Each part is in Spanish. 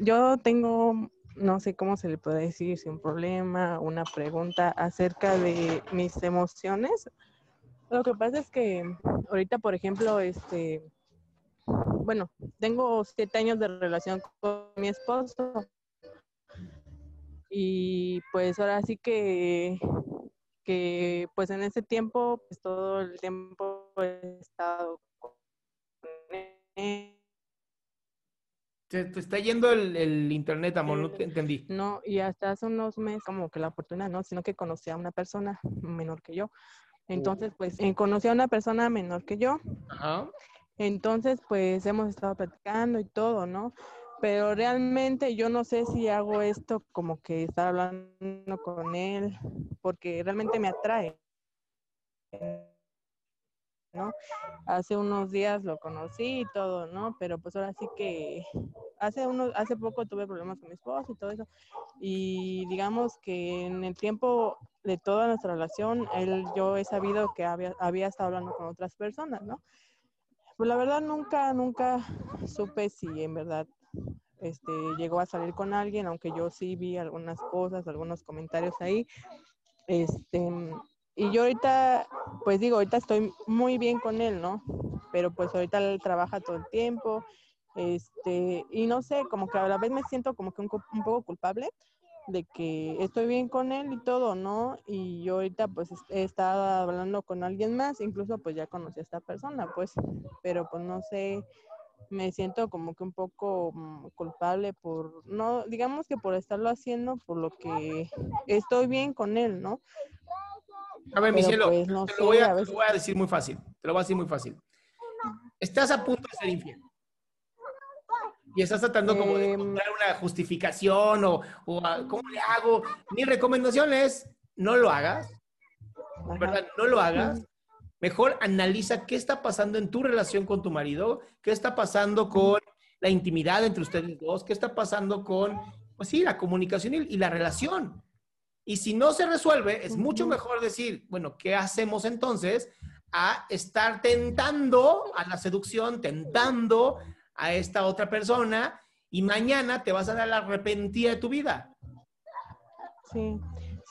yo tengo, no sé cómo se le puede decir, si un problema, una pregunta acerca de mis emociones. Lo que pasa es que ahorita, por ejemplo, este, bueno, tengo siete años de relación con mi esposo. Y pues ahora sí que, que pues en ese tiempo, pues todo el tiempo he estado con él. Te está yendo el, el internet, amor, no te entendí. No, y hasta hace unos meses como que la oportunidad, no, sino que conocí a una persona menor que yo. Entonces, pues, eh, conocí a una persona menor que yo. Ajá. Entonces, pues, hemos estado platicando y todo, ¿no? Pero realmente yo no sé si hago esto como que estar hablando con él, porque realmente me atrae. ¿No? Hace unos días lo conocí y todo, ¿no? Pero pues ahora sí que hace unos, hace poco tuve problemas con mi esposo y todo eso. Y digamos que en el tiempo de toda nuestra relación, él, yo he sabido que había, había estado hablando con otras personas, ¿no? Pues la verdad nunca, nunca supe si en verdad este, llegó a salir con alguien, aunque yo sí vi algunas cosas, algunos comentarios ahí. Este, y yo ahorita, pues digo, ahorita estoy muy bien con él, ¿no? Pero pues ahorita él trabaja todo el tiempo, este, y no sé, como que a la vez me siento como que un, un poco culpable de que estoy bien con él y todo, ¿no? Y yo ahorita pues est- he estado hablando con alguien más, incluso pues ya conocí a esta persona, pues, pero pues no sé, me siento como que un poco mm, culpable por, no, digamos que por estarlo haciendo, por lo que estoy bien con él, ¿no? A ver, mi cielo, pues, no te, lo voy sé, a, a te lo voy a decir muy fácil. Te lo voy a decir muy fácil. Estás a punto de ser infiel. Y estás tratando como de Em. encontrar una justificación o, o a- ¿cómo le hago? Mi recomendación es, no lo hagas. Ajá. ¿verdad? No lo hagas. Mejor analiza qué está pasando en tu relación con tu marido, qué está pasando con la intimidad entre ustedes dos, qué está pasando con, pues sí, la comunicación y, y la relación. Y si no se resuelve, es mucho mejor decir, bueno, ¿qué hacemos entonces? A estar tentando a la seducción, tentando a esta otra persona y mañana te vas a dar la arrepentida de tu vida. Sí,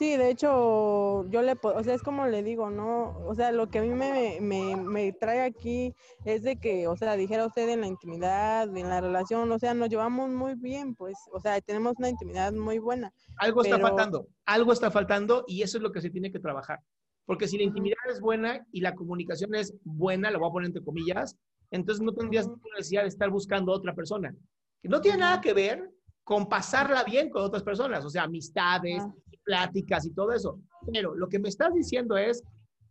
sí, de hecho, yo le, o sea, es como le digo, ¿no? O sea, lo que a mí me, me, me trae aquí es de que, o sea, dijera usted en la intimidad, en la relación, o sea, nos llevamos muy bien, pues, o sea, tenemos una intimidad muy buena. Algo está faltando, algo está faltando y eso es lo que se tiene que trabajar. Porque si la intimidad es buena y la comunicación es buena, lo voy a poner entre comillas, entonces no tendrías necesidad de estar buscando a otra persona. Que no tiene nada que ver con pasarla bien con otras personas, o sea, amistades. Pláticas y todo eso. Pero lo que me estás diciendo es,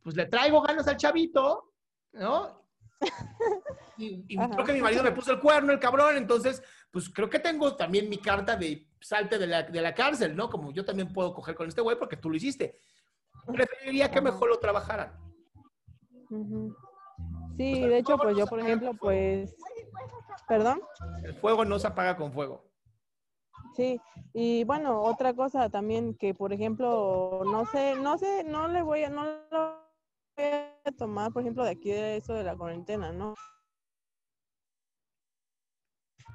pues le traigo ganas al chavito, ¿no? y, creo que mi marido me puso el cuerno, el cabrón, entonces, pues creo que tengo también mi carta de salte de la, de la cárcel, ¿no? Como yo también puedo coger con este güey porque tú lo hiciste. Preferiría que mejor lo trabajaran. Sí, de hecho, pues yo, por ejemplo, pues, perdón. El fuego no se apaga con fuego. Sí, y bueno, otra cosa también que, por ejemplo, no sé, no sé, no le voy a, no lo voy a tomar, por ejemplo, de aquí de eso de la cuarentena, ¿no?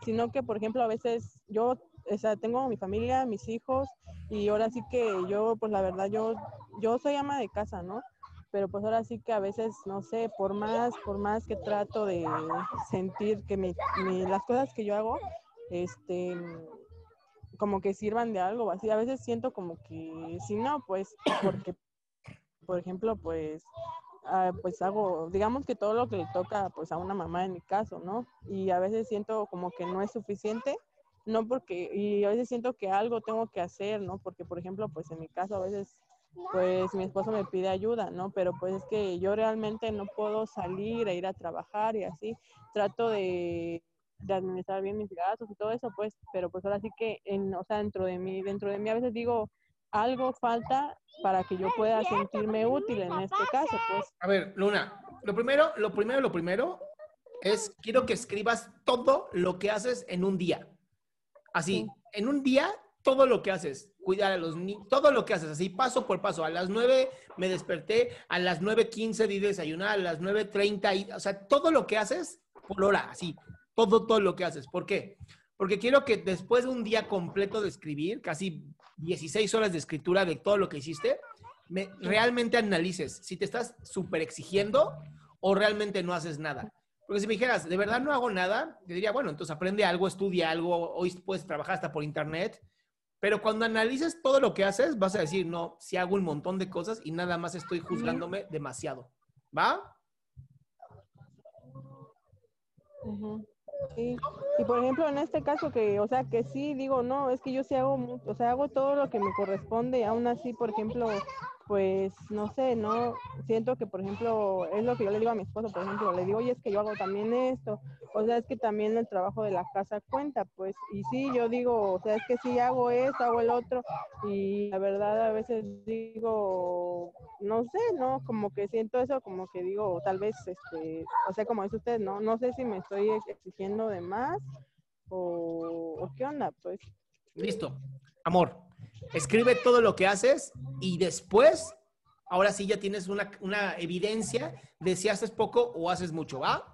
Sino que, por ejemplo, a veces yo, o sea, tengo mi familia, mis hijos, y ahora sí que yo, pues la verdad, yo, yo soy ama de casa, ¿no? Pero pues ahora sí que a veces, no sé, por más, por más que trato de sentir que mi, las cosas que yo hago, este, como que sirvan de algo así. A veces siento como que si no, pues porque, por ejemplo, pues, ah, pues hago, digamos que todo lo que le toca pues a una mamá en mi caso, ¿no? Y a veces siento como que no es suficiente, no porque, y a veces siento que algo tengo que hacer, ¿no? Porque, por ejemplo, pues en mi caso a veces pues mi esposo me pide ayuda, ¿no? Pero pues es que yo realmente no puedo salir a ir a trabajar y así. Trato de de administrar bien mis gastos y todo eso, pues, pero pues ahora sí que, en, o sea, dentro de mí, dentro de mí a veces digo, algo falta para que yo pueda sentirme útil en este caso, pues. A ver, Luna, lo primero, lo primero, lo primero es, quiero que escribas todo lo que haces en un día. Así, en un día, todo lo que haces, cuidar a los niños, todo lo que haces, así paso por paso. A las 9 me desperté, a las 9.15 di desayunar, a las 9.30, o sea, todo lo que haces por hora, así todo, todo lo que haces. ¿Por qué? Porque quiero que después de un día completo de escribir, casi 16 horas de escritura de todo lo que hiciste, me, realmente analices si te estás súper exigiendo o realmente no haces nada. Porque si me dijeras, de verdad no hago nada, te diría, bueno, entonces aprende algo, estudia algo, hoy puedes trabajar hasta por internet. Pero cuando analices todo lo que haces, vas a decir, no, si hago un montón de cosas y nada más estoy juzgándome demasiado. ¿Va? Sí. Y por ejemplo, en este caso que, o sea, que sí digo, no, es que yo sí hago, o sea, hago todo lo que me corresponde, aún así, por ejemplo, pues no sé, no siento que por ejemplo es lo que yo le digo a mi esposo, por ejemplo, le digo, oye, es que yo hago también esto, o sea, es que también el trabajo de la casa cuenta, pues, y sí, yo digo, o sea, es que sí hago esto, hago el otro, y la verdad a veces digo, no sé, no, como que siento eso, como que digo, tal vez, este, o sea, como dice usted, no, no sé si me estoy exigiendo de más o, o qué onda, pues. Listo, amor, escribe todo lo que haces y después, ahora sí ya tienes una, evidencia de si haces poco o haces mucho, ¿va?